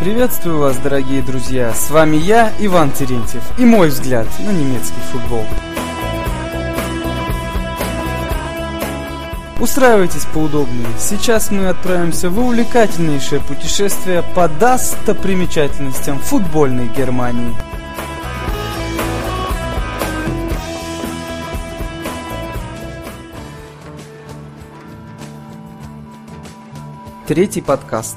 Приветствую вас, дорогие друзья! С вами я, Иван Терентьев, и мой взгляд на немецкий футбол. Устраивайтесь поудобнее. Сейчас мы отправимся в увлекательнейшее путешествие по достопримечательностям футбольной Германии. Третий подкаст.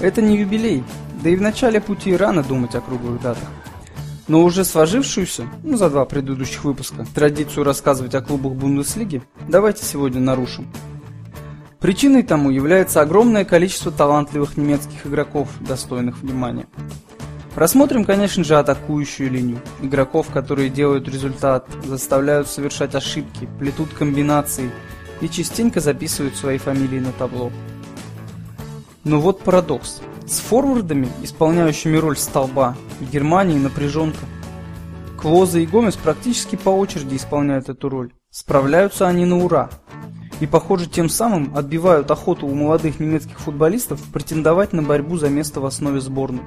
Это не юбилей, да и в начале пути рано думать о круглых датах. Но уже сложившуюся, ну за два предыдущих выпуска, традицию рассказывать о клубах Бундеслиги, давайте сегодня нарушим. Причиной тому является огромное количество талантливых немецких игроков, достойных внимания. Рассмотрим, конечно же, атакующую линию. Игроков, которые делают результат, заставляют совершать ошибки, плетут комбинации и частенько записывают свои фамилии на табло. Но вот парадокс. С форвардами, исполняющими роль столба, в Германии напряженка. Клоза и Гомес практически по очереди исполняют эту роль. Справляются они на ура. И, похоже, тем самым отбивают охоту у молодых немецких футболистов претендовать на борьбу за место в основе сборной.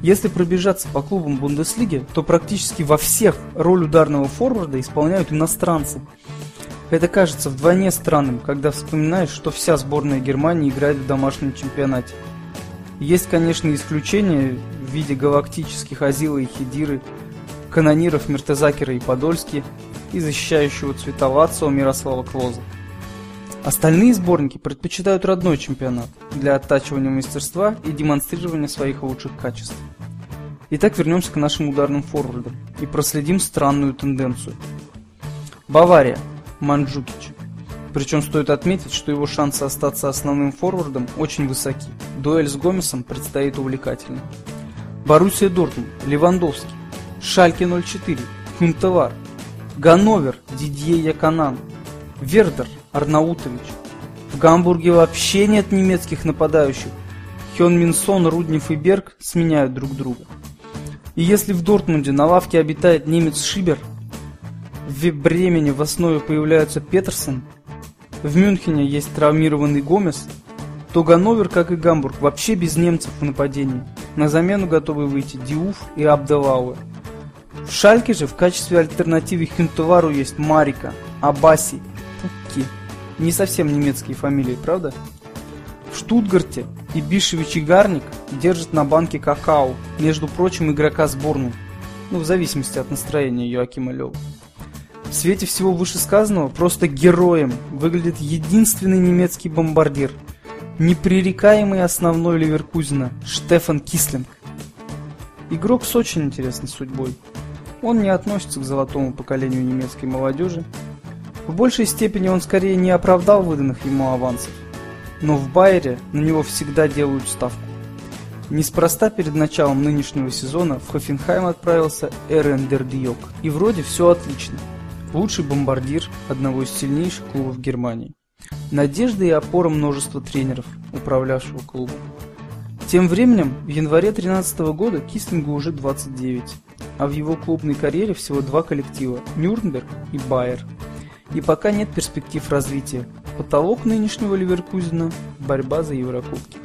Если пробежаться по клубам Бундеслиги, то практически во всех роль ударного форварда исполняют иностранцы – это кажется вдвойне странным, когда вспоминаешь, что вся сборная Германии играет в домашнем чемпионате. Есть, конечно, исключения в виде галактических Азила и Хидиры, канониров Мертезакера и Подольски и защищающего Цветовацова Мирослава Клоза. Остальные сборники предпочитают родной чемпионат для оттачивания мастерства и демонстрирования своих лучших качеств. Итак, вернемся к нашим ударным форвардам и проследим странную тенденцию. Бавария Манджукич. Причем стоит отметить, что его шансы остаться основным форвардом очень высоки. Дуэль с Гомесом предстоит увлекательно. Боруссия Дортмунд, Левандовский, Шальке 04, Хюнтовар, Ганновер, Дидье Яконан, Вердер, Арнаутович. В Гамбурге вообще нет немецких нападающих. Хён Минсон, Руднев и Берг сменяют друг друга. И если в Дортмунде на лавке обитает немец Шибер, в Бремене в основе появляются Петерсон, в Мюнхене есть травмированный Гомес, то Ганновер, как и Гамбург, вообще без немцев в нападении. На замену готовы выйти Диуф и Абдалауэ. В Шальке же в качестве альтернативы Хюнтовару есть Марика, Абаси, Пукки. Не совсем немецкие фамилии, правда? В Штутгарте и Бишевич и Гарник держат на банке какао, между прочим, игрока сборной. Ну, в зависимости от настроения Йоакима Лёва. В свете всего вышесказанного просто героем выглядит единственный немецкий бомбардир, непререкаемый основной Ливеркузена Штефан Кислинг. Игрок с очень интересной судьбой. Он не относится к золотому поколению немецкой молодежи. В большей степени он скорее не оправдал выданных ему авансов. Но в Байере на него всегда делают ставку. Неспроста перед началом нынешнего сезона в Хофенхайм отправился Эрен Дердиок. И вроде все отлично лучший бомбардир одного из сильнейших клубов Германии. Надежда и опора множества тренеров, управлявшего клубом. Тем временем, в январе 2013 года Кислингу уже 29, а в его клубной карьере всего два коллектива – Нюрнберг и Байер. И пока нет перспектив развития. Потолок нынешнего Ливеркузена – борьба за Еврокубки.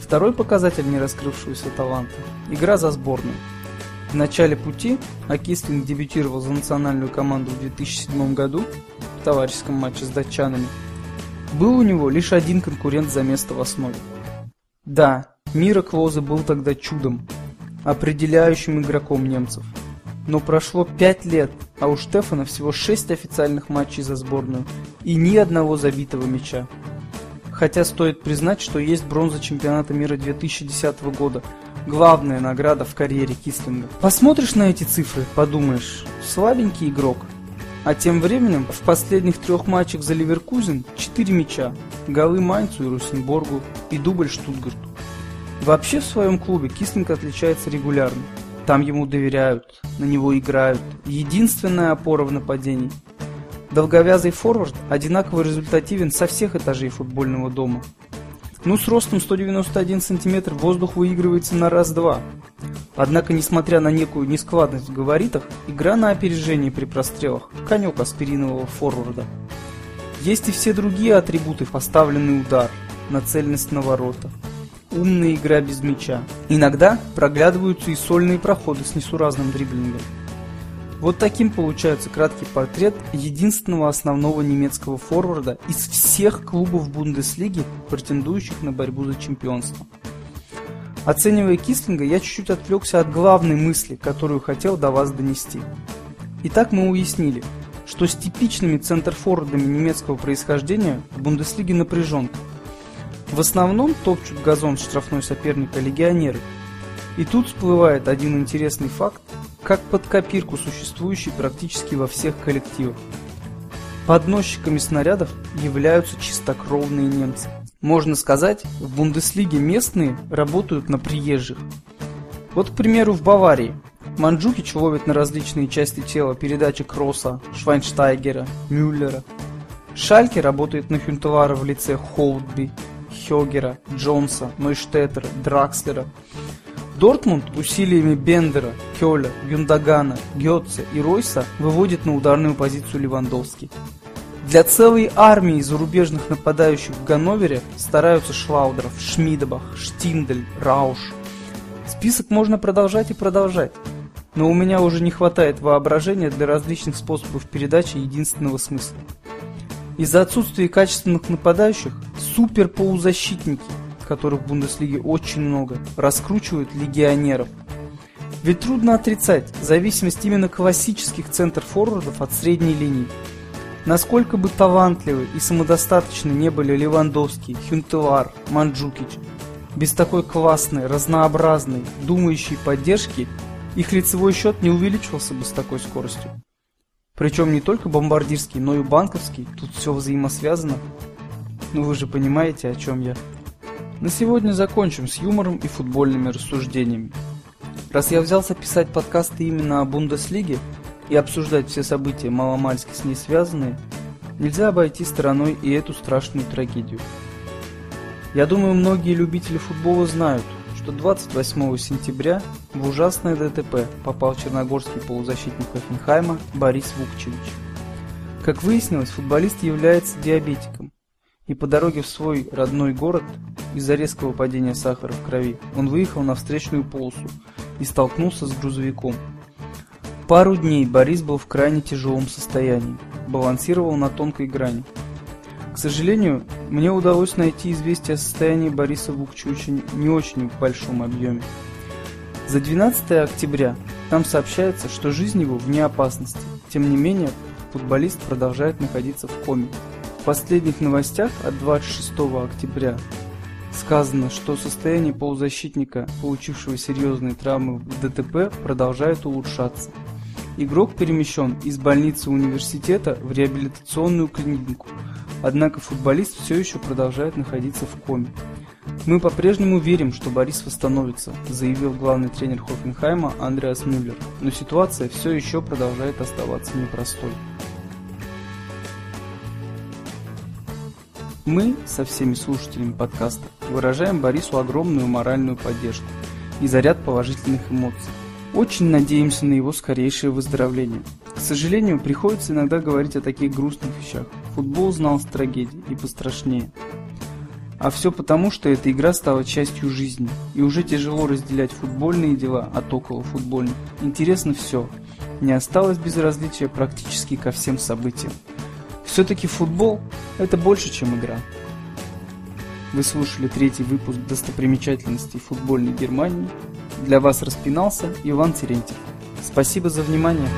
Второй показатель нераскрывшегося таланта – игра за сборную – в начале пути, а Кислинг дебютировал за национальную команду в 2007 году в товарищеском матче с датчанами, был у него лишь один конкурент за место в основе. Да, Мира Клоза был тогда чудом, определяющим игроком немцев. Но прошло 5 лет, а у Штефана всего 6 официальных матчей за сборную и ни одного забитого мяча. Хотя стоит признать, что есть бронза чемпионата мира 2010 года – главная награда в карьере Кислинга. Посмотришь на эти цифры, подумаешь, слабенький игрок. А тем временем в последних трех матчах за Ливеркузен 4 мяча, голы Майнцу и Русенборгу и дубль Штутгарту. Вообще в своем клубе Кислинг отличается регулярно. Там ему доверяют, на него играют. Единственная опора в нападении. Долговязый форвард одинаково результативен со всех этажей футбольного дома. Ну, с ростом 191 см воздух выигрывается на раз-два. Однако, несмотря на некую нескладность в габаритах, игра на опережении при прострелах – конек аспиринового форварда. Есть и все другие атрибуты – поставленный удар, нацеленность на ворота, умная игра без мяча. Иногда проглядываются и сольные проходы с несуразным дриблингом. Вот таким получается краткий портрет единственного основного немецкого форварда из всех клубов Бундеслиги, претендующих на борьбу за чемпионство. Оценивая Кислинга, я чуть-чуть отвлекся от главной мысли, которую хотел до вас донести. Итак, мы уяснили, что с типичными центрфорвардами немецкого происхождения в Бундеслиге напряженка. В основном топчут газон штрафной соперника легионеры. И тут всплывает один интересный факт, как под копирку существующий практически во всех коллективах. Подносчиками снарядов являются чистокровные немцы. Можно сказать, в Бундеслиге местные работают на приезжих. Вот, к примеру, в Баварии Манджукич ловит на различные части тела передачи Кросса, Швайнштайгера, Мюллера. Шальке работает на Хюнтовара в лице Холдби, Хёгера, Джонса, Нойштеттера, Дракслера. Дортмунд усилиями Бендера, Кёля, Юндагана, Гетца и Ройса выводит на ударную позицию Левандовский. Для целой армии зарубежных нападающих в Ганновере стараются Шлаудеров, Шмидебах, Штиндель, Рауш. Список можно продолжать и продолжать. Но у меня уже не хватает воображения для различных способов передачи единственного смысла. Из-за отсутствия качественных нападающих суперполузащитники, которых в Бундеслиге очень много, раскручивают легионеров. Ведь трудно отрицать зависимость именно классических центр-форвардов от средней линии. Насколько бы талантливы и самодостаточны не были Левандовский, Хюнтелар, Манджукич, без такой классной, разнообразной, думающей поддержки их лицевой счет не увеличивался бы с такой скоростью. Причем не только бомбардирский, но и банковский, тут все взаимосвязано. Ну вы же понимаете, о чем я. На сегодня закончим с юмором и футбольными рассуждениями. Раз я взялся писать подкасты именно о Бундеслиге и обсуждать все события маломальски с ней связанные, нельзя обойти стороной и эту страшную трагедию. Я думаю, многие любители футбола знают, что 28 сентября в ужасное ДТП попал черногорский полузащитник Хофенхайма Борис Вукчевич. Как выяснилось, футболист является диабетиком, и по дороге в свой родной город из-за резкого падения сахара в крови он выехал на встречную полосу и столкнулся с грузовиком. Пару дней Борис был в крайне тяжелом состоянии, балансировал на тонкой грани – к сожалению, мне удалось найти известие о состоянии Бориса Вукчевича не очень в большом объеме. За 12 октября там сообщается, что жизнь его вне опасности. Тем не менее, футболист продолжает находиться в коме. В последних новостях от 26 октября сказано, что состояние полузащитника, получившего серьезные травмы в ДТП, продолжает улучшаться. Игрок перемещен из больницы университета в реабилитационную клинику – Однако футболист все еще продолжает находиться в коме. Мы по-прежнему верим, что Борис восстановится, заявил главный тренер Хофенхайма Андреас Мюллер, но ситуация все еще продолжает оставаться непростой. Мы со всеми слушателями подкаста выражаем Борису огромную моральную поддержку и заряд положительных эмоций. Очень надеемся на его скорейшее выздоровление. К сожалению, приходится иногда говорить о таких грустных вещах. Футбол знал с трагедией и пострашнее. А все потому, что эта игра стала частью жизни, и уже тяжело разделять футбольные дела от около футбольных. Интересно все. Не осталось безразличия практически ко всем событиям. Все-таки футбол – это больше, чем игра. Вы слушали третий выпуск достопримечательностей футбольной Германии. Для вас распинался Иван Терентьев. Спасибо за внимание.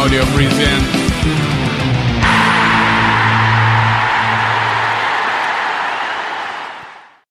Audio presents